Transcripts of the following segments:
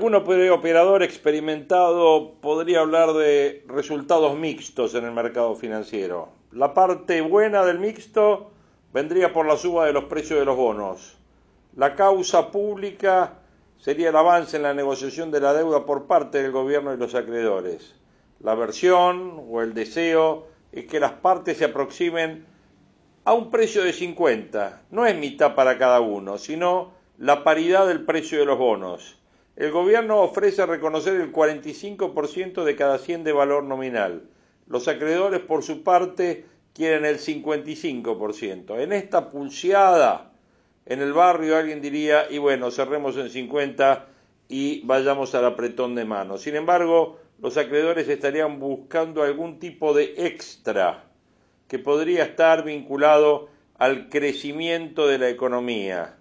Algún operador experimentado podría hablar de resultados mixtos en el mercado financiero. La parte buena del mixto vendría por la suba de los precios de los bonos. La causa pública sería el avance en la negociación de la deuda por parte del gobierno y los acreedores. La versión o el deseo es que las partes se aproximen a un precio de 50. No es mitad para cada uno, sino la paridad del precio de los bonos el gobierno ofrece reconocer el 45% de cada 100 de valor nominal. Los acreedores, por su parte, quieren el 55%. En esta pulseada, en el barrio alguien diría, y bueno, cerremos en 50 y vayamos al apretón de mano. Sin embargo, los acreedores estarían buscando algún tipo de extra que podría estar vinculado al crecimiento de la economía.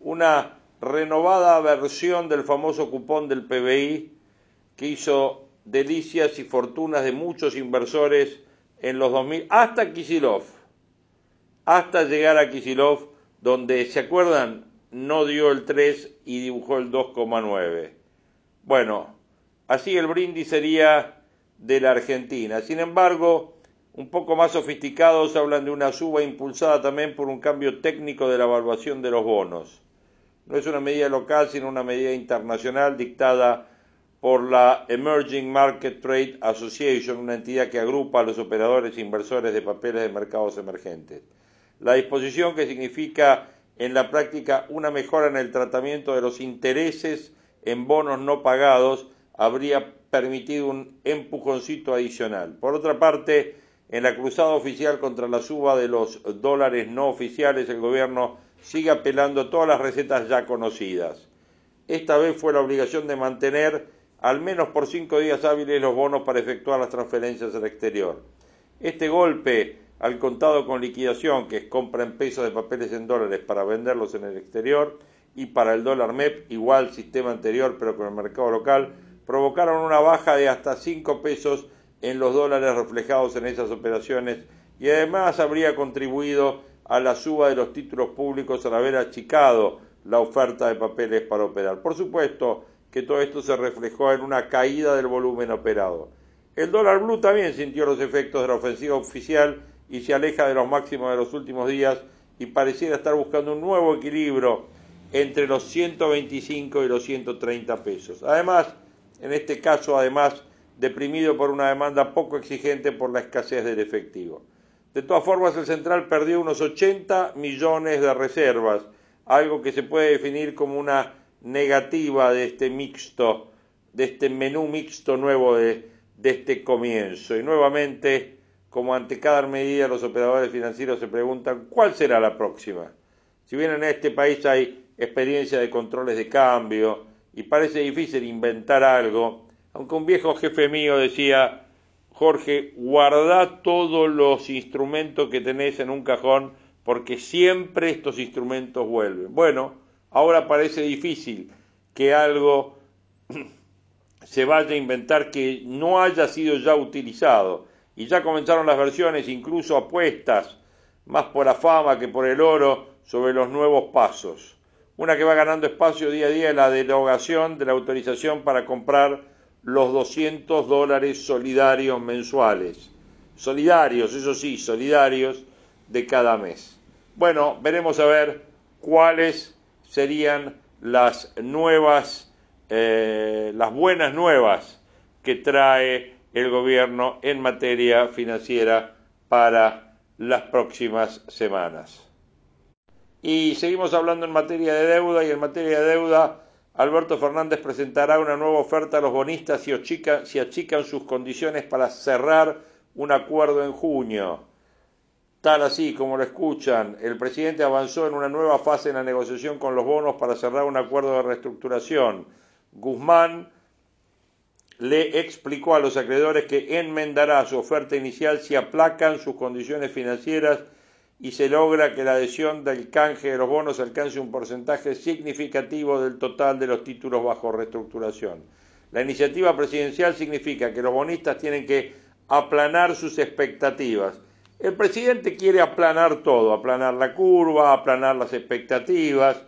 Una renovada versión del famoso cupón del PBI que hizo delicias y fortunas de muchos inversores en los 2000, hasta Kisilov, hasta llegar a Kisilov, donde, ¿se acuerdan? No dio el 3 y dibujó el 2,9. Bueno, así el brindis sería de la Argentina. Sin embargo, un poco más sofisticados hablan de una suba impulsada también por un cambio técnico de la evaluación de los bonos. No es una medida local, sino una medida internacional dictada por la Emerging Market Trade Association, una entidad que agrupa a los operadores e inversores de papeles de mercados emergentes. La disposición que significa en la práctica una mejora en el tratamiento de los intereses en bonos no pagados habría permitido un empujoncito adicional. Por otra parte, en la cruzada oficial contra la suba de los dólares no oficiales, el gobierno sigue apelando a todas las recetas ya conocidas. Esta vez fue la obligación de mantener al menos por cinco días hábiles los bonos para efectuar las transferencias al exterior. Este golpe al contado con liquidación, que es compra en pesos de papeles en dólares para venderlos en el exterior, y para el dólar MEP, igual sistema anterior pero con el mercado local, provocaron una baja de hasta 5 pesos en los dólares reflejados en esas operaciones y además habría contribuido a la suba de los títulos públicos al haber achicado la oferta de papeles para operar. Por supuesto que todo esto se reflejó en una caída del volumen operado. El dólar blue también sintió los efectos de la ofensiva oficial y se aleja de los máximos de los últimos días y pareciera estar buscando un nuevo equilibrio entre los 125 y los 130 pesos. Además, en este caso, además, deprimido por una demanda poco exigente por la escasez del efectivo. De todas formas, el central perdió unos 80 millones de reservas, algo que se puede definir como una negativa de este mixto, de este menú mixto nuevo de, este comienzo. Y nuevamente, como ante cada medida, los operadores financieros se preguntan cuál será la próxima. Si bien en este país hay experiencia de controles de cambio y parece difícil inventar algo, aunque un viejo jefe mío decía Jorge, guarda todos los instrumentos que tenés en un cajón porque siempre estos instrumentos vuelven. Bueno, ahora parece difícil que algo se vaya a inventar que no haya sido ya utilizado. Y ya comenzaron las versiones, incluso apuestas, más por la fama que por el oro, sobre los nuevos pasos. Una que va ganando espacio día a día es la derogación de la autorización para comprar los 200 dólares solidarios mensuales. Solidarios, eso sí, solidarios de cada mes. Bueno, veremos a ver cuáles serían las nuevas, eh, las buenas nuevas que trae el gobierno en materia financiera para las próximas semanas. Y seguimos hablando en materia de deuda y en materia de deuda Alberto Fernández presentará una nueva oferta a los bonistas si, achican sus condiciones para cerrar un acuerdo en junio. Tal así como lo escuchan, el presidente avanzó en una nueva fase en la negociación con los bonos para cerrar un acuerdo de reestructuración. Guzmán le explicó a los acreedores que enmendará su oferta inicial si aplacan sus condiciones financieras y se logra que la adhesión del canje de los bonos alcance un porcentaje significativo del total de los títulos bajo reestructuración. La iniciativa presidencial significa que los bonistas tienen que aplanar sus expectativas el presidente quiere aplanar todo, aplanar la curva, aplanar las expectativas,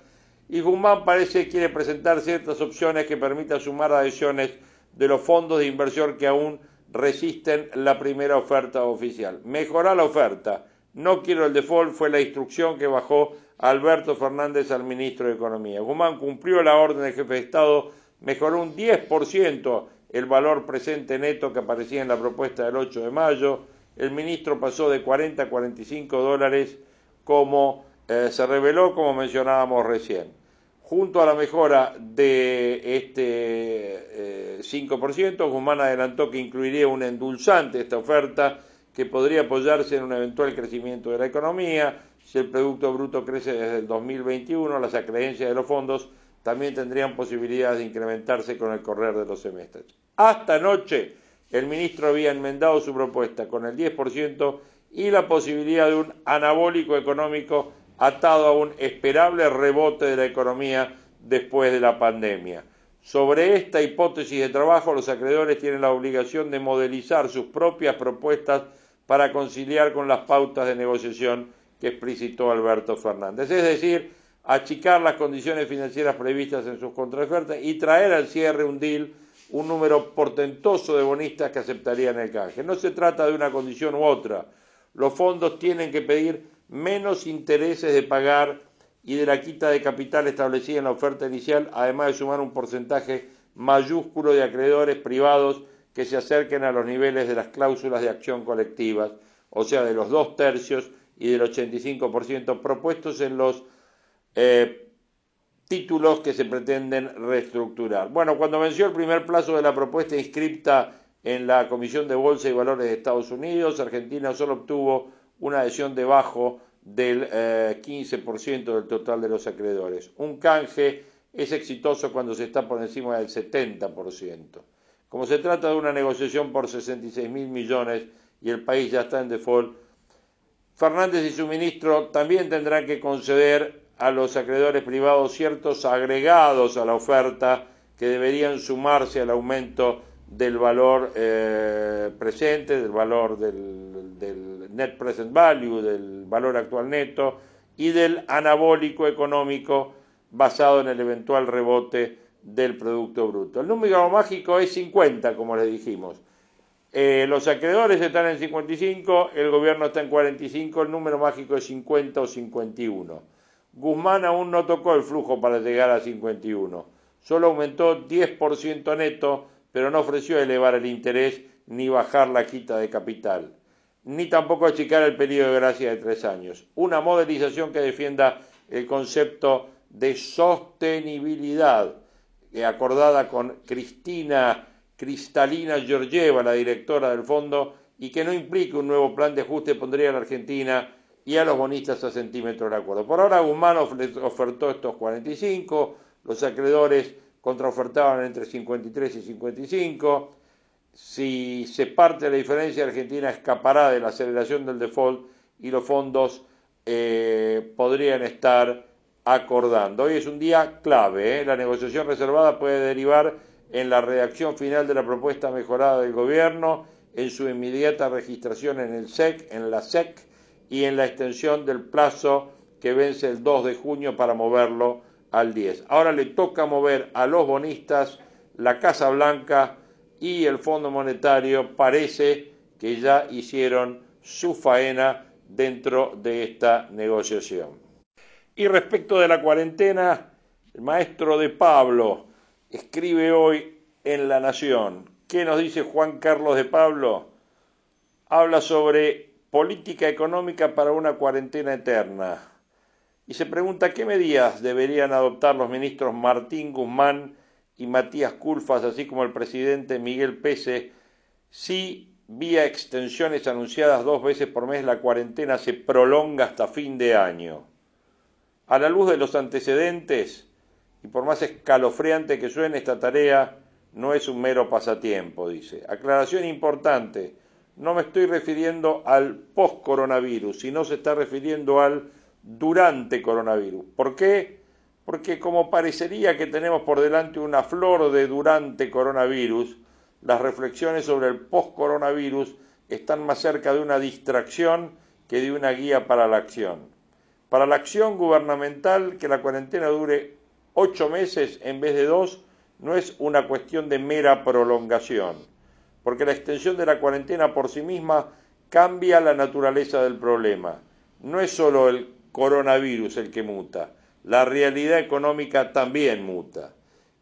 y Guzmán parece que quiere presentar ciertas opciones que permitan sumar adhesiones de los fondos de inversión que aún resisten la primera oferta oficial. Mejorar la oferta. No quiero el default fue la instrucción que bajó Alberto Fernández al ministro de Economía. Guzmán cumplió la orden del jefe de Estado, mejoró un 10% el valor presente neto que aparecía en la propuesta del 8 de mayo, el ministro pasó de 40 a 45 dólares como eh, se reveló, como mencionábamos recién. Junto a la mejora de este 5%, eh, Guzmán adelantó que incluiría un endulzante esta oferta que podría apoyarse en un eventual crecimiento de la economía. Si el Producto Bruto crece desde el 2021, las acreencias de los fondos también tendrían posibilidades de incrementarse con el correr de los semestres. Hasta anoche, el ministro había enmendado su propuesta con el 10% y la posibilidad de un anabólico económico atado a un esperable rebote de la economía después de la pandemia. Sobre esta hipótesis de trabajo, los acreedores tienen la obligación de modelizar sus propias propuestas para conciliar con las pautas de negociación que explicitó Alberto Fernández. Es decir, achicar las condiciones financieras previstas en sus contraofertas y traer al cierre un deal un número portentoso de bonistas que aceptarían el canje. No se trata de una condición u otra. Los fondos tienen que pedir menos intereses de pagar y de la quita de capital establecida en la oferta inicial, además de sumar un porcentaje mayúsculo de acreedores privados que se acerquen a los niveles de las cláusulas de acción colectivas, o sea, de los dos tercios y del 85% propuestos en los eh, títulos que se pretenden reestructurar. Bueno, cuando venció el primer plazo de la propuesta inscripta en la Comisión de Bolsa y Valores de Estados Unidos, Argentina solo obtuvo una adhesión debajo del 15% eh, del total de los acreedores. Un canje es exitoso cuando se está por encima del 70%. Como se trata de una negociación por 66 mil millones y el país ya está en default, Fernández y su ministro también tendrán que conceder a los acreedores privados ciertos agregados a la oferta que deberían sumarse al aumento del valor eh, presente, del valor del, del, net present value, del valor actual neto y del anabólico económico basado en el eventual rebote del Producto Bruto. El número mágico es 50, como les dijimos. Eh, los acreedores están en 55, el gobierno está en 45, el número mágico es 50 o 51. Guzmán aún no tocó el flujo para llegar a 51. Solo aumentó 10% neto, pero no ofreció elevar el interés ni bajar la quita de capital, ni tampoco achicar el periodo de gracia de tres años. Una modelización que defienda el concepto de sostenibilidad, acordada con Cristina Cristalina Georgieva, la directora del fondo, y que no implique un nuevo plan de ajuste pondría a la Argentina y a los bonistas a centímetro de acuerdo. Por ahora Guzmán ofertó estos 45, los acreedores contraofertaban entre 53 y 55. Si se parte la diferencia, Argentina escapará de la aceleración del default y los fondos eh, podrían estar acordando. Hoy es un día clave. ¿eh? La negociación reservada puede derivar en la redacción final de la propuesta mejorada del gobierno, en su inmediata registración en el SEC, en la SEC, y en la extensión del plazo que vence el 2 de junio para moverlo al 10. Ahora le toca mover a los bonistas, la Casa Blanca y el Fondo Monetario parece que ya hicieron su faena dentro de esta negociación. Y respecto de la cuarentena, el maestro de Pablo escribe hoy en La Nación. ¿Qué nos dice Juan Carlos de Pablo? Habla sobre Política económica para una cuarentena eterna. Y se pregunta qué medidas deberían adoptar los ministros Martín Guzmán y Matías Culfas, así como el presidente Miguel Pese, si vía extensiones anunciadas dos veces por mes, la cuarentena se prolonga hasta fin de año. A la luz de los antecedentes, y por más escalofriante que suene esta tarea, no es un mero pasatiempo, dice. Aclaración importante, no me estoy refiriendo al post-coronavirus, sino se está refiriendo al durante coronavirus. ¿Por qué? Porque como parecería que tenemos por delante una flor de durante coronavirus, las reflexiones sobre el post-coronavirus están más cerca de una distracción que de una guía para la acción. Para la acción gubernamental, que la cuarentena dure ocho meses en vez de dos, no es una cuestión de mera prolongación, porque la extensión de la cuarentena por sí misma cambia la naturaleza del problema. No es solo el coronavirus el que muta, la realidad económica también muta.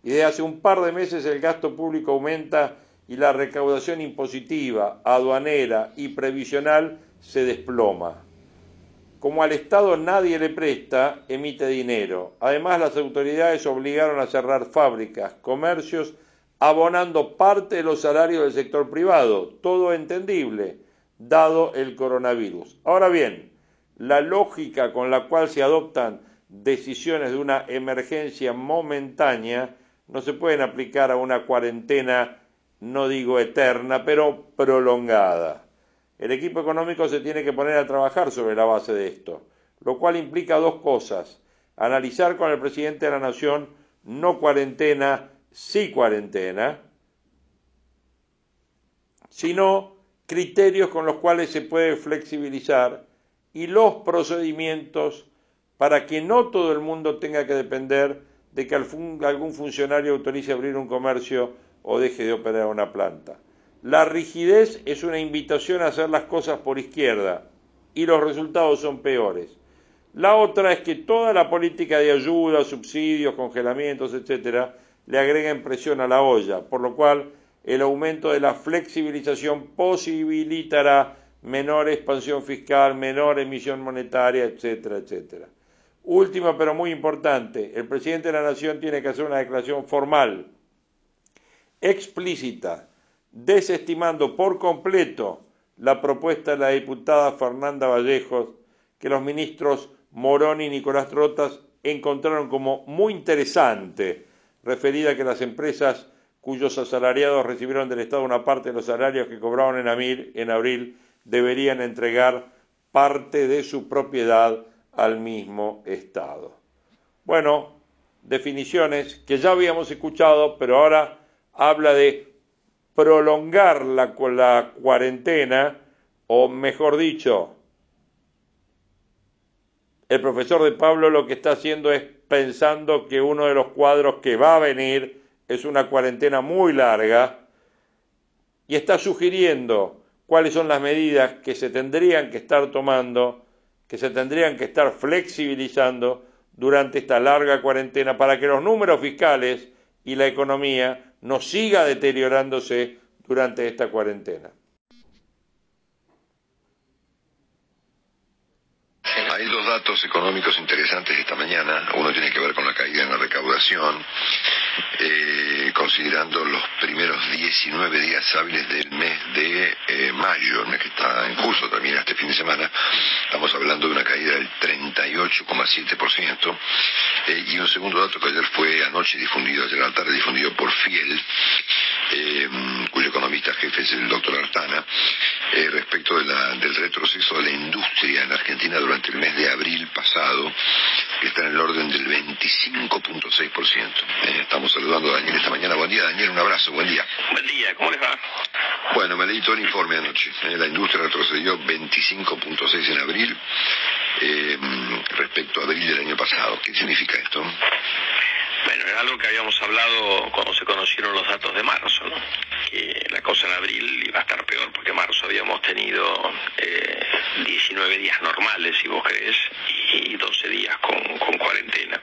Y desde hace un par de meses el gasto público aumenta y la recaudación impositiva, aduanera y previsional se desploma. Como al Estado nadie le presta, emite dinero. Además, las autoridades obligaron a cerrar fábricas, comercios, abonando parte de los salarios del sector privado. Todo entendible, dado el coronavirus. Ahora bien, la lógica con la cual se adoptan decisiones de una emergencia momentánea no se pueden aplicar a una cuarentena no digo eterna, pero prolongada. El equipo económico se tiene que poner a trabajar sobre la base de esto, lo cual implica dos cosas. Analizar con el presidente de la Nación no cuarentena, sí cuarentena, sino criterios con los cuales se puede flexibilizar y los procedimientos para que no todo el mundo tenga que depender de que algún funcionario autorice abrir un comercio o deje de operar una planta. La rigidez es una invitación a hacer las cosas por izquierda y los resultados son peores. La otra es que toda la política de ayuda, subsidios, congelamientos, etcétera, le agreguen presión a la olla, por lo cual el aumento de la flexibilización posibilitará menor expansión fiscal, menor emisión monetaria, etcétera, etcétera. Última pero muy importante, el presidente de la Nación tiene que hacer una declaración formal explícita, desestimando por completo la propuesta de la diputada Fernanda Vallejos, que los ministros Morón y Nicolás Trotas encontraron como muy interesante, referida a que las empresas cuyos asalariados recibieron del Estado una parte de los salarios que cobraban en abril, en abril deberían entregar parte de su propiedad al mismo Estado. Bueno, definiciones que ya habíamos escuchado, pero ahora habla de prolongar la, la cuarentena, o mejor dicho, el profesor de Pablo lo que está haciendo es pensando que uno de los cuadros que va a venir es una cuarentena muy larga y está sugiriendo cuáles son las medidas que se tendrían que estar tomando, que se tendrían que estar flexibilizando durante esta larga cuarentena para que los números fiscales y la economía no siga deteriorándose durante esta cuarentena. Hay dos datos económicos interesantes esta mañana. Uno tiene que ver con la caída en la recaudación, eh, considerando los primeros 19 días hábiles del mes de eh, mayo, el mes que está en curso, termina este fin de semana. Estamos hablando de una caída del 38,7%. Eh, y un segundo dato que ayer fue anoche difundido, ayer a la tarde difundido por Fiel, eh, cuyo economista jefe es el doctor Artana, eh, respecto del retroceso de la industria en Argentina durante el mes de abril pasado, que está en el orden del 25.6%. estamos saludando a Daniel esta mañana. Buen día, Daniel, un abrazo, buen día. Buen día, ¿cómo les va? Bueno, me leí todo el informe anoche. la industria retrocedió 25.6 en abril respecto a abril del año pasado. ¿Qué significa esto? Bueno, era algo que habíamos hablado cuando se conocieron los datos de marzo, ¿no? Que la cosa en abril iba a estar peor porque marzo habíamos tenido 19 eh, días normales, si vos crees, y 12 días con, cuarentena.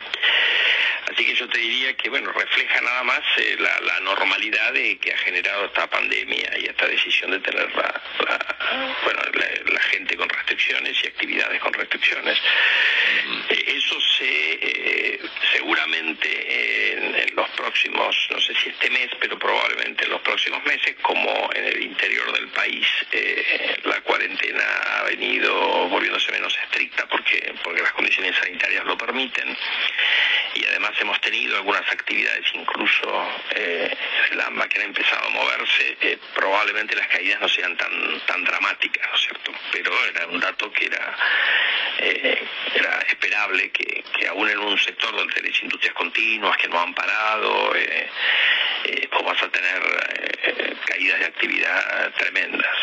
Así que yo te diría que, bueno, refleja nada más eh, la, normalidad de que ha generado esta pandemia y esta decisión de tener la, bueno, la, gente con restricciones y actividades con restricciones. Próximos, no sé si este mes, pero probablemente en los próximos meses, como en el interior del país eh, la cuarentena ha venido volviéndose menos estricta porque, porque las condiciones sanitarias lo permiten y además hemos tenido algunas actividades incluso eh, en el AMBA que han empezado a moverse, eh, probablemente las caídas no sean tan, tan dramáticas, ¿no es cierto? Pero era un dato que era, eh, era esperable que, que aún en un sector donde tenés industrias continuas que no han parado, eh, eh, pues vas a tener eh, caídas de actividad tremendas.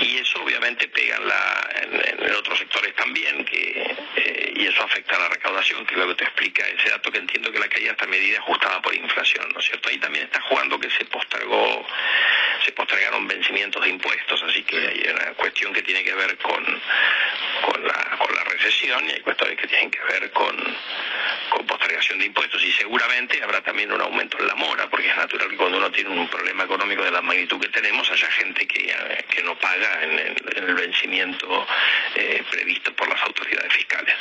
Y eso obviamente pega en, la, en, en otros sectores también, que, eh, y eso afecta a la recaudación, que es lo que te explica ese dato que entiendo que la caída está medida ajustada por inflación, ¿no es cierto? Ahí también está jugando que se postergó, se postergaron vencimientos de impuestos, así que hay una cuestión que tiene que ver con, con, la, con la recesión y hay cuestiones que tienen que ver con, con postergación de impuestos y seguramente habrá también un aumento en la mora, porque es natural que cuando uno tiene un problema económico de la magnitud que tenemos haya gente que, eh, que no paga en el, en el vencimiento eh, previsto por las autoridades fiscales.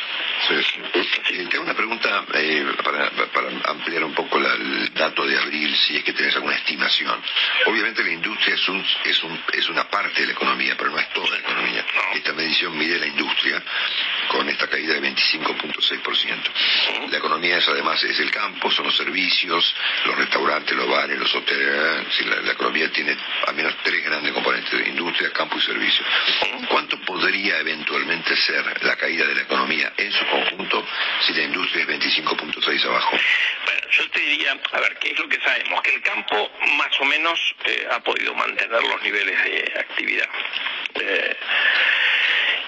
Sí, sí. Eh, tengo una pregunta eh, para, para, ampliar un poco la, el dato de abril, si es que tenés alguna estimación. Obviamente la industria es, un, es, un, es una parte de la economía, pero no es toda la economía. Esta medición mide la industria con esta caída de 25.6%. La economía es además es el campo, son los servicios, los restaurantes, los bares, los hoteles. Sí, la, la, economía tiene al menos tres grandes componentes, industria, campo y servicios. ¿Cuánto podría eventualmente ser la caída de la economía en su conjunto si la industria es 25.6 abajo? Bueno, yo te diría, a ver, ¿qué es lo que sabemos? Que el campo más o menos eh, ha podido mantener los niveles de actividad. Eh,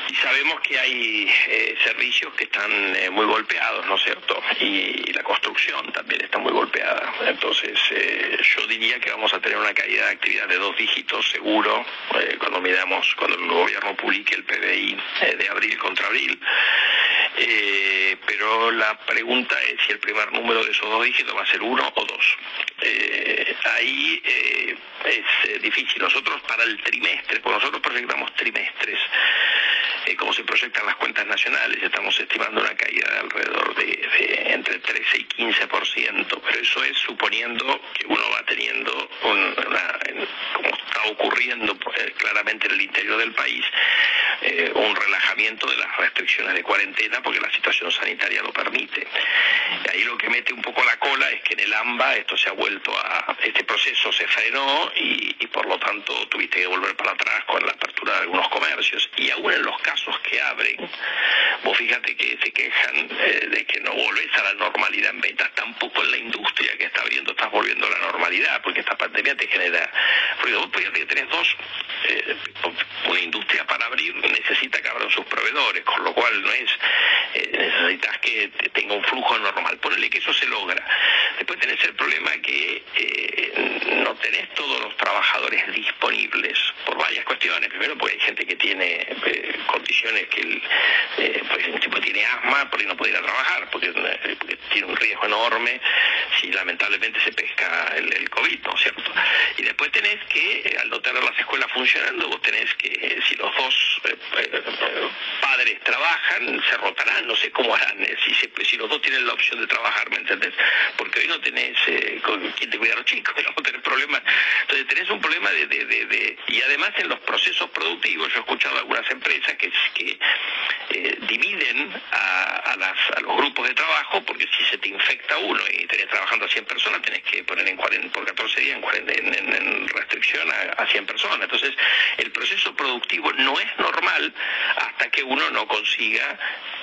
y sabemos que hay eh, servicios que están eh, muy golpeados, ¿no es cierto? Y, la construcción también está muy golpeada. Entonces, eh, yo diría que vamos a tener una caída de actividad de dos dígitos seguro eh, cuando miramos, cuando el gobierno publique el PBI eh, de abril contra abril. pero la pregunta es si el primer número de esos dos dígitos va a ser uno o dos. ahí es difícil. Nosotros para el trimestre, pues nosotros proyectamos trimestres eh, como se proyectan las cuentas nacionales, estamos estimando una caída de alrededor de, de entre 13 y 15%, pero eso es suponiendo que uno va teniendo un, una, como está ocurriendo eh, claramente en el interior del país, eh, un relajamiento de las restricciones de cuarentena porque la situación sanitaria lo permite. Ahí lo que mete un poco la cola es que en el AMBA esto se ha vuelto a, este proceso se frenó y, y por lo tanto tuviste que volver para atrás con la apertura de algunos comercios y aún en los casos que abren, vos fíjate que se quejan eh, de que no volvés a la normalidad en ventas, tampoco en la industria que está abriendo estás volviendo a la normalidad, porque esta pandemia te genera ruido. Vos que tenés dos, eh, una industria para abrir necesita que abran sus proveedores, con lo cual no es, eh, necesitas que tenga un flujo normal. Ponele que eso se logra. Después tenés el problema que eh, no tenés todos los trabajadores disponibles por varias cuestiones. Primero porque hay gente que tiene eh, condiciones que eh, pues el tipo tiene asma, porque no puede ir a trabajar, porque, tiene un riesgo enorme si lamentablemente se pesca el, el, COVID, ¿no es cierto? Y después tenés que, al no tener las escuelas funcionando, vos tenés que, si los dos padres trabajan, se rotarán, no sé cómo harán, si, se, si los dos tienen la opción de trabajar, ¿me entendés? Porque hoy no tenés con quién te cuida a los chicos, no tenés problemas. Entonces tenés un problema de, y además en los procesos productivos, yo he escuchado algunas empresas que, eh, dividen a, las, a, los grupos de trabajo, porque si se te infecta uno y tenés trabajando a 100 personas, tenés que poner en 40, por 14 días en, en, en restricción a, a, 100 personas. Entonces, el proceso productivo no es normal hasta que uno no consiga,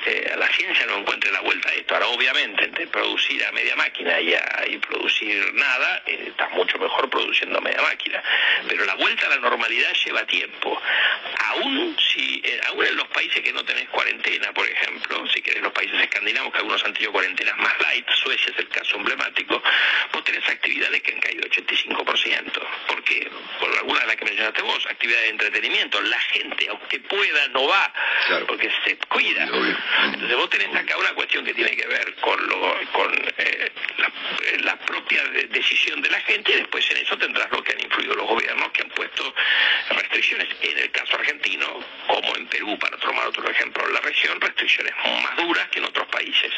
eh, la ciencia no encuentre la vuelta a esto. Ahora, obviamente, entre producir a media máquina y, a, y producir nada, eh, está mucho mejor produciendo a media máquina. Pero la vuelta a la normalidad lleva tiempo. Aún si, eh, aún en los países que no tenés cuarentena, por ejemplo, si querés los países escandinavos, que algunos han tenido cuarentenas más light, Suecia es el caso emblemático, vos tenés actividades que han caído 85%, porque por alguna de las que mencionaste vos, actividades de entretenimiento, la gente, aunque pueda, no va, claro. porque se cuida. Entonces vos tenés acá una cuestión que tiene que ver con, lo, con eh, la, la, propia decisión de la gente y después en eso tendrás lo que han influido los gobiernos que han puesto restricciones. En el caso argentino, como en Perú, para tomar otro ejemplo en la región, restricciones más duras que en otros países.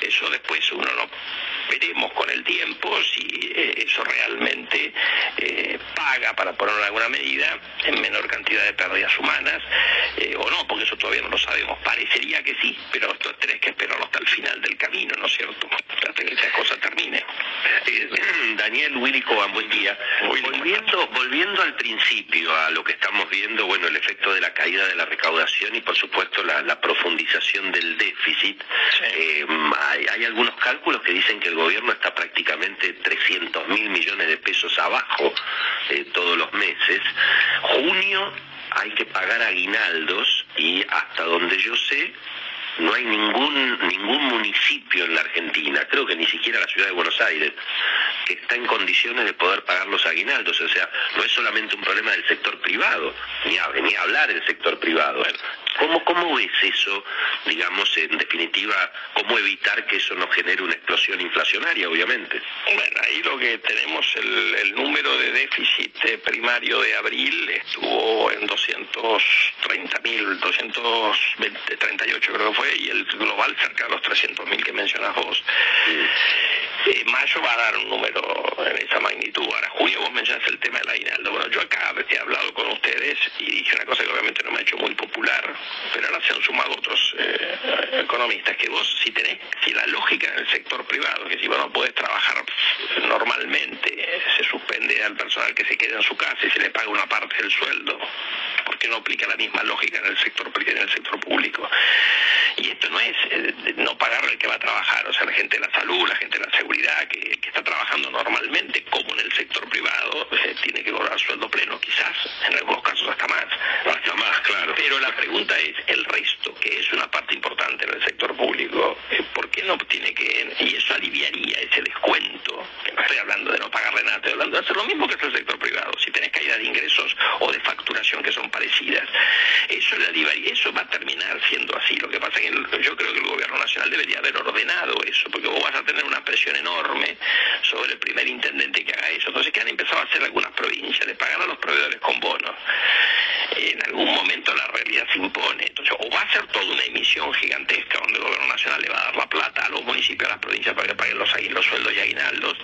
Eso después uno no veremos con el tiempo si eh, eso realmente eh, paga, para poner alguna medida, en menor cantidad de pérdidas humanas, eh, o no, porque eso todavía no lo sabemos. Parecería que sí, pero esto tenés que esperarlo hasta el final del camino, ¿no es cierto? Hasta que esta cosa termine. Daniel Willy buen día. Volviendo, volviendo al principio, a lo que estamos viendo, bueno, el efecto de la caída de la recaudación y por supuesto la, profundización del déficit, hay, hay algunos cálculos que dicen que el gobierno está prácticamente 300 mil millones de pesos abajo eh, todos los meses. Junio hay que pagar aguinaldos y hasta donde yo sé no hay ningún ningún municipio en la Argentina, creo que ni siquiera la ciudad de Buenos Aires, que está en condiciones de poder pagar los aguinaldos. O sea, no es solamente un problema del sector privado, ni, ni hablar del sector privado. ¿Cómo, ¿Cómo ves eso, digamos, en definitiva, cómo evitar que eso no genere una explosión inflacionaria, obviamente? Bueno, ahí lo que tenemos, el, el número de déficit primario de abril estuvo en 230 mil, 238 creo que fue, y el global cerca de los 300 mil que mencionas vos. Eh, mayo va a dar un número en esa magnitud. Ahora, junio vos mencionas el tema del aguinaldo. Bueno, yo acá he hablado con ustedes y dije una cosa que obviamente no me ha hecho muy popular, pero ahora se han sumado otros eh, economistas, que vos si tenés, si la lógica en el sector privado, que si vos no podés trabajar normalmente, se suspende al personal que se quede en su casa y se le paga una parte del sueldo, porque no aplica la misma lógica en el sector en el sector público. Y esto no es eh, no pagarle el que va a trabajar, o sea, la gente de la salud, la gente de la seguridad, que, está trabajando normalmente, como en el sector privado, eh, tiene que cobrar sueldo pleno, quizás, en algunos casos hasta más. Hasta más, claro. Pero la pregunta es, el resto, que es una parte importante en el sector público, eh, ¿por qué no tiene que, y eso aliviaría ese descuento, que no estoy hablando de no pagarle nada, estoy hablando de hacer lo mismo que hace el sector privado, si tenés caída de ingresos o de facturación que son parecidas, eso aliviaría, eso va a terminar siendo así. Lo que pasa es que yo creo que el gobierno nacional debería haber ordenado eso, porque vos vas a tener una presión enorme sobre el primer intendente que haga eso. Entonces, que han empezado a hacer algunas provincias, de pagar a los proveedores con bonos. En algún momento la realidad se impone. Entonces, o va a ser toda una emisión gigantesca donde el gobierno nacional le va a dar la plata a los municipios, a las provincias para que paguen los, los sueldos y aguinaldos,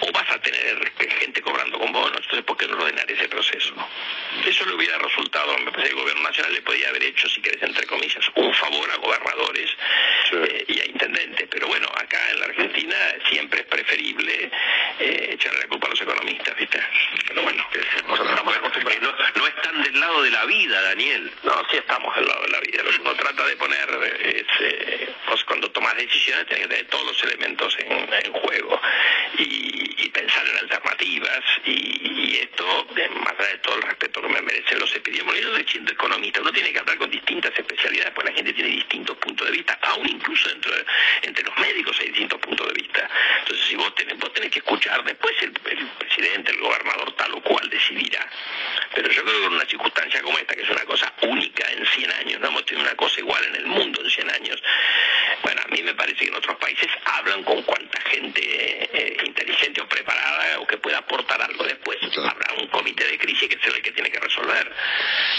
o vas a tener gente cobrando con bonos. Entonces, ¿por qué no ordenar ese proceso? Eso le hubiera resultado, me parece que el gobierno nacional le podía haber hecho, si querés, entre comillas, un favor a gobernadores eh, y a intendentes. Pero bueno, acá en la Argentina siempre es preferible eh, echarle la culpa a los economistas, ¿viste? Pero bueno, no, no están del lado de la vida, Daniel. No, sí estamos del lado de la vida. Lo que uno trata de poner es, eh, pues cuando tomas decisiones tienes que tener todos los elementos en, juego y, pensar en alternativas y, esto, más allá de todo el respeto que me merecen los epidemiólogos, yo siendo economista, uno tiene que hablar con distintas especialidades, porque la gente tiene distintos puntos de vista, aún incluso dentro entre los médicos hay distintos puntos de vista. Entonces, si vos tenés, vos tenés que escuchar, después el, presidente, el gobernador tal o cual decidirá. Pero yo creo que en una circunstancia como esta, que es una cosa única en 100 años, no hemos tenido una cosa igual en el mundo en 100 años, bueno, a mí me parece que en otros países hablan con cuanta gente eh, inteligente o preparada o que pueda aportar algo después. Habrá un comité de crisis que será el que tiene que resolver.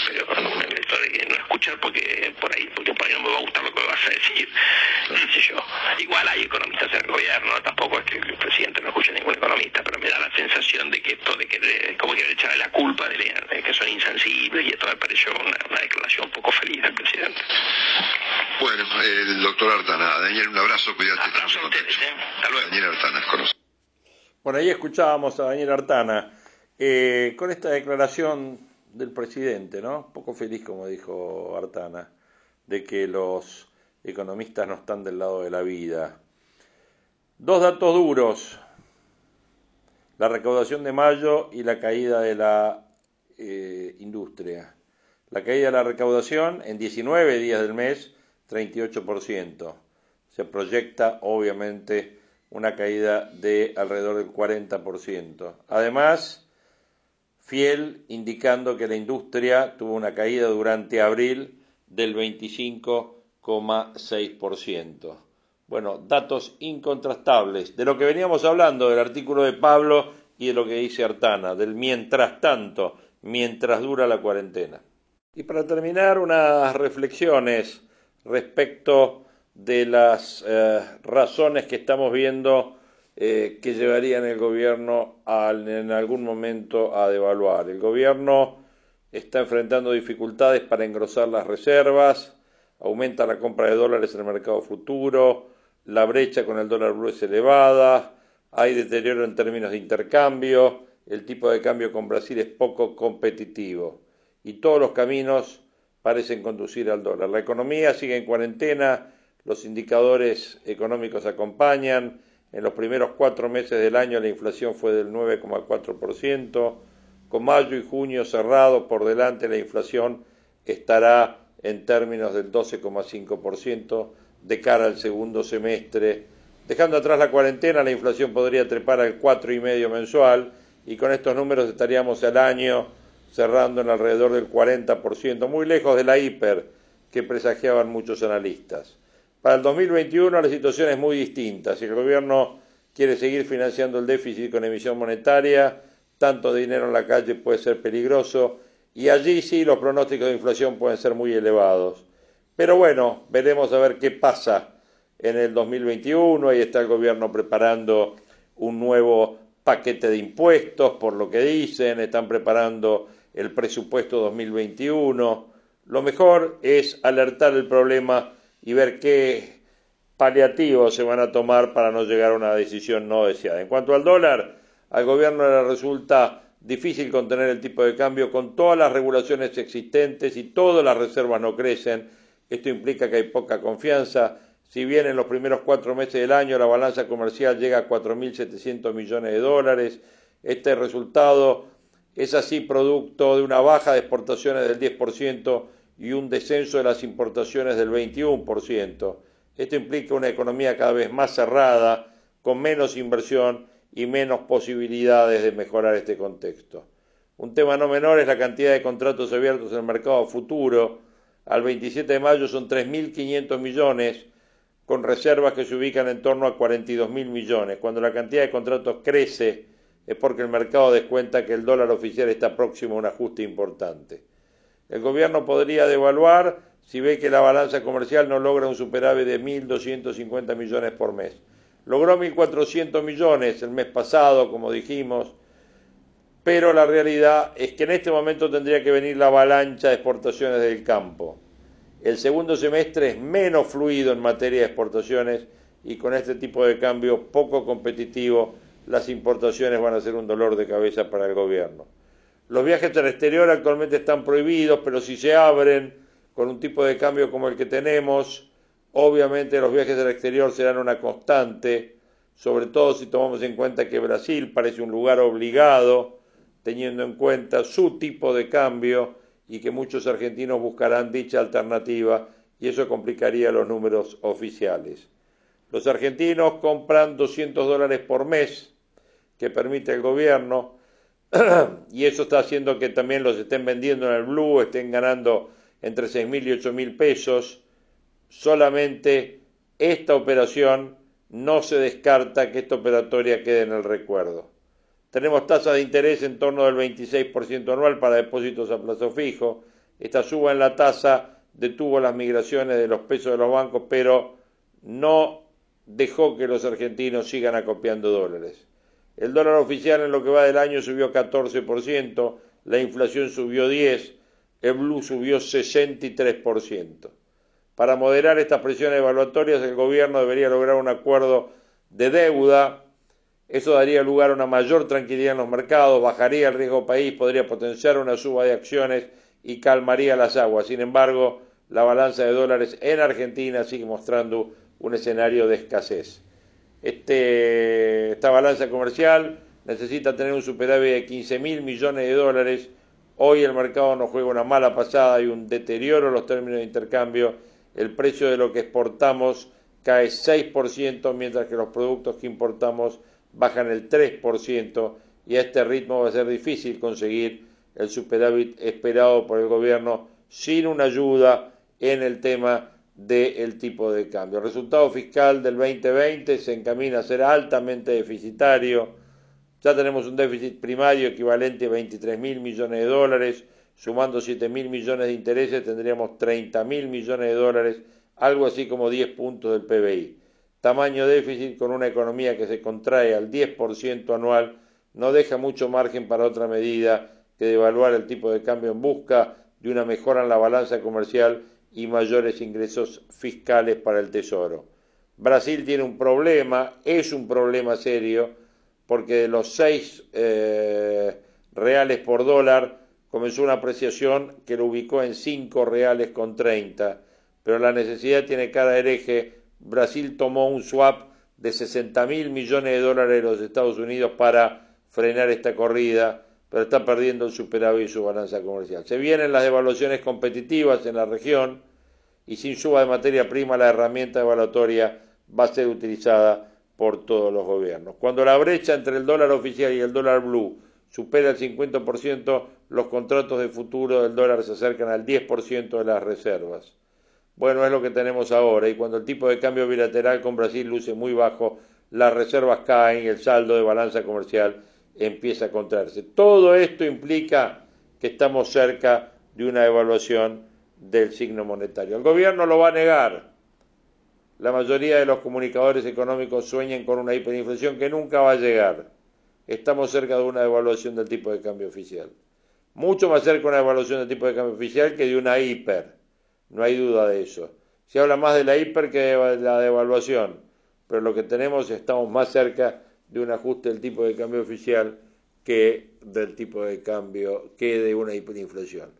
Pero no, no escuchar porque por ahí, porque por ahí no me va a gustar lo que me vas a decir. No sé yo. Igual hay economistas en el gobierno, tampoco es que el presidente no escuche a ningún economista, pero me da la sensación de que esto de que como quiere echarle la culpa de, que son insensibles y esto me pareció una, declaración un poco feliz del presidente. Bueno, el doctor Artana, Daniel, un abrazo, cuídate. Abrazo a ustedes, ¿eh? Hasta luego. Daniel Artana, conoce. Bueno, ahí escuchábamos a Daniel Artana eh, con esta declaración del presidente, ¿no? Poco feliz, como dijo Artana, de que los economistas no están del lado de la vida. Dos datos duros, la recaudación de mayo y la caída de la eh, industria. La caída de la recaudación en 19 días del mes, 38%. Se proyecta, obviamente, una caída de alrededor del 40%. Además, fiel indicando que la industria tuvo una caída durante abril del 25,6%. Bueno, datos incontrastables de lo que veníamos hablando del artículo de Pablo y de lo que dice Artana, del mientras tanto, mientras dura la cuarentena. Y para terminar, unas reflexiones respecto de las eh, razones que estamos viendo eh, que llevarían el gobierno en algún momento a devaluar. El gobierno está enfrentando dificultades para engrosar las reservas, aumenta la compra de dólares en el mercado futuro, la brecha con el dólar blue es elevada, hay deterioro en términos de intercambio, el tipo de cambio con Brasil es poco competitivo y todos los caminos parecen conducir al dólar. La economía sigue en cuarentena, los indicadores económicos acompañan, en los primeros cuatro meses del año la inflación fue del 9,4%, con mayo y junio cerrados por delante la inflación estará en términos del 12,5% de cara al segundo semestre. Dejando atrás la cuarentena, la inflación podría trepar al 4,5% mensual y con estos números estaríamos al año cerrando en alrededor del 40%, muy lejos de la hiper que presagiaban muchos analistas. Para el 2021 la situación es muy distinta. Si el gobierno quiere seguir financiando el déficit con emisión monetaria, tanto dinero en la calle puede ser peligroso y allí sí los pronósticos de inflación pueden ser muy elevados. Pero bueno, veremos a ver qué pasa en el 2021. Ahí está el gobierno preparando un nuevo paquete de impuestos, por lo que dicen, están preparando el presupuesto 2021. Lo mejor es alertar el problema y ver qué paliativos se van a tomar para no llegar a una decisión no deseada. En cuanto al dólar, al gobierno le resulta difícil contener el tipo de cambio con todas las regulaciones existentes y todas las reservas no crecen. Esto implica que hay poca confianza. Si bien en los primeros cuatro meses del año la balanza comercial llega a 4.700 millones de dólares, este resultado es así producto de una baja de exportaciones del 10% y un descenso de las importaciones del 21%. Esto implica una economía cada vez más cerrada, con menos inversión y menos posibilidades de mejorar este contexto. Un tema no menor es la cantidad de contratos abiertos en el mercado futuro. Al 27 de mayo son 3.500 millones, con reservas que se ubican en torno a 42.000 millones. Cuando la cantidad de contratos crece es porque el mercado descuenta que el dólar oficial está próximo a un ajuste importante. El gobierno podría devaluar si ve que la balanza comercial no logra un superávit de 1.250 millones por mes. Logró 1.400 millones el mes pasado, como dijimos, pero la realidad es que en este momento tendría que venir la avalancha de exportaciones del campo. El segundo semestre es menos fluido en materia de exportaciones y con este tipo de cambio poco competitivo las importaciones van a ser un dolor de cabeza para el gobierno. Los viajes al exterior actualmente están prohibidos, pero si se abren con un tipo de cambio como el que tenemos, obviamente los viajes al exterior serán una constante, sobre todo si tomamos en cuenta que Brasil parece un lugar obligado, teniendo en cuenta su tipo de cambio y que muchos argentinos buscarán dicha alternativa y eso complicaría los números oficiales. Los argentinos compran 200 dólares por mes que permite el gobierno y eso está haciendo que también los estén vendiendo en el blue, estén ganando entre 6.000 y 8.000 pesos. Solamente esta operación no se descarta que esta operatoria quede en el recuerdo. Tenemos tasa de interés en torno del 26% anual para depósitos a plazo fijo. Esta suba en la tasa detuvo las migraciones de los pesos de los bancos, pero no dejó que los argentinos sigan acopiando dólares. El dólar oficial en lo que va del año subió 14%, la inflación subió 10%, el blue subió 63%. Para moderar estas presiones evaluatorias, el gobierno debería lograr un acuerdo de deuda. Eso daría lugar a una mayor tranquilidad en los mercados, bajaría el riesgo país, podría potenciar una suba de acciones y calmaría las aguas. Sin embargo, la balanza de dólares en Argentina sigue mostrando un escenario de escasez. Este, esta balanza comercial necesita tener un superávit de 15 mil millones de dólares. Hoy el mercado nos juega una mala pasada, hay un deterioro en los términos de intercambio. El precio de lo que exportamos cae 6%, mientras que los productos que importamos bajan el 3%, y a este ritmo va a ser difícil conseguir el superávit esperado por el gobierno sin una ayuda en el tema del tipo de cambio. El resultado fiscal del 2020 se encamina a ser altamente deficitario. Ya tenemos un déficit primario equivalente a 23 mil millones de dólares. Sumando 7 mil millones de intereses tendríamos 30 mil millones de dólares algo así como 10 puntos del PBI. Tamaño déficit con una economía que se contrae al 10% anual no deja mucho margen para otra medida que devaluar el tipo de cambio en busca de una mejora en la balanza comercial y mayores ingresos fiscales para el Tesoro. Brasil tiene un problema, es un problema serio, porque de los 6 eh, reales por dólar comenzó una apreciación que lo ubicó en 5 reales con 30, pero la necesidad tiene cada hereje. Brasil tomó un swap de 60 mil millones de dólares de los Estados Unidos para frenar esta corrida, pero está perdiendo el superávit y su balanza comercial. Se vienen las devaluaciones competitivas en la región y sin suba de materia prima la herramienta evaluatoria va a ser utilizada por todos los gobiernos. Cuando la brecha entre el dólar oficial y el dólar blue supera el 50%, los contratos de futuro del dólar se acercan al 10% de las reservas. Bueno, es lo que tenemos ahora y cuando el tipo de cambio bilateral con Brasil luce muy bajo, las reservas caen y el saldo de balanza comercial empieza a contraerse. Todo esto implica que estamos cerca de una evaluación del signo monetario. El gobierno lo va a negar. La mayoría de los comunicadores económicos sueñan con una hiperinflación que nunca va a llegar. Estamos cerca de una evaluación del tipo de cambio oficial. Mucho más cerca de una evaluación del tipo de cambio oficial que de una hiper. No hay duda de eso. Se habla más de la hiper que de la devaluación, pero lo que tenemos estamos más cerca de un ajuste del tipo de cambio oficial que del tipo de cambio, que de una hiperinflación.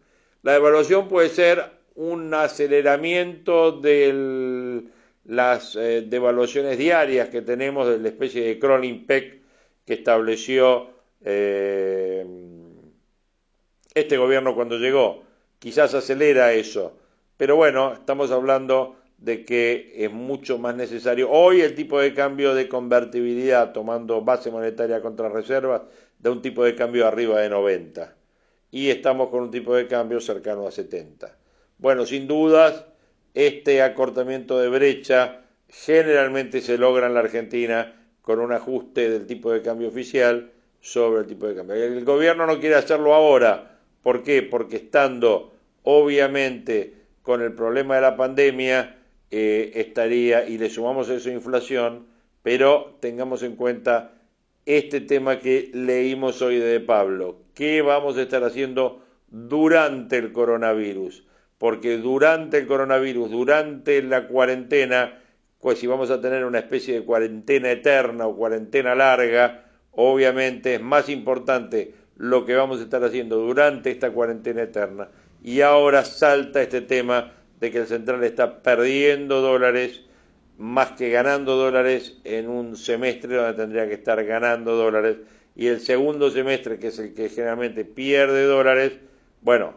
La devaluación puede ser un aceleramiento de las eh, devaluaciones diarias que tenemos de la especie de crawling peg que estableció eh, este gobierno cuando llegó. Quizás acelera eso, pero bueno, estamos hablando de que es mucho más necesario. Hoy el tipo de cambio de convertibilidad, tomando base monetaria contra reservas, da un tipo de cambio arriba de 90 y estamos con un tipo de cambio cercano a 70. Bueno, sin dudas, este acortamiento de brecha generalmente se logra en la Argentina con un ajuste del tipo de cambio oficial sobre el tipo de cambio. El gobierno no quiere hacerlo ahora. ¿Por qué? Porque estando obviamente con el problema de la pandemia, eh, estaría, y le sumamos eso inflación, pero tengamos en cuenta este tema que leímos hoy de Pablo. ¿Qué vamos a estar haciendo durante el coronavirus? Porque durante el coronavirus, durante la cuarentena, pues si vamos a tener una especie de cuarentena eterna o cuarentena larga, obviamente es más importante lo que vamos a estar haciendo durante esta cuarentena eterna. Y ahora salta este tema de que el central está perdiendo dólares más que ganando dólares en un semestre donde tendría que estar ganando dólares y el segundo semestre que es el que generalmente pierde dólares, bueno,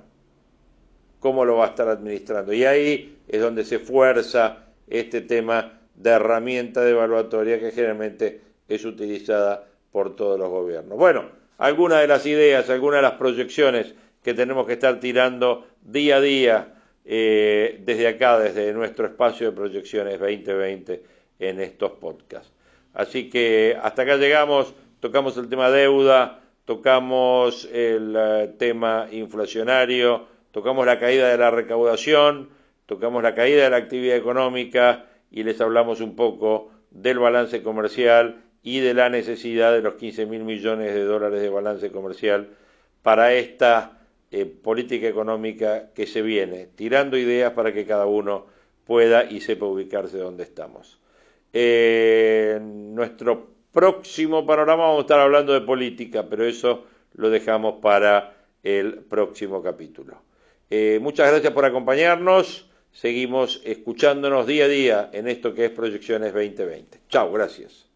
¿cómo lo va a estar administrando? Y ahí es donde se fuerza este tema de herramienta de evaluatoria que generalmente es utilizada por todos los gobiernos. Bueno, algunas de las ideas, algunas de las proyecciones que tenemos que estar tirando día a día eh, desde acá, desde nuestro espacio de proyecciones 2020 en estos podcasts. Así que hasta acá llegamos, tocamos el tema deuda, tocamos el eh, tema inflacionario, tocamos la caída de la recaudación, tocamos la caída de la actividad económica y les hablamos un poco del balance comercial y de la necesidad de los 15 mil millones de dólares de balance comercial para esta eh, política económica que se viene, tirando ideas para que cada uno pueda y sepa ubicarse donde estamos. Eh, nuestro próximo panorama vamos a estar hablando de política, pero eso lo dejamos para el próximo capítulo. Eh, muchas gracias por acompañarnos. Seguimos escuchándonos día a día en esto que es Proyecciones 2020. Chao, gracias.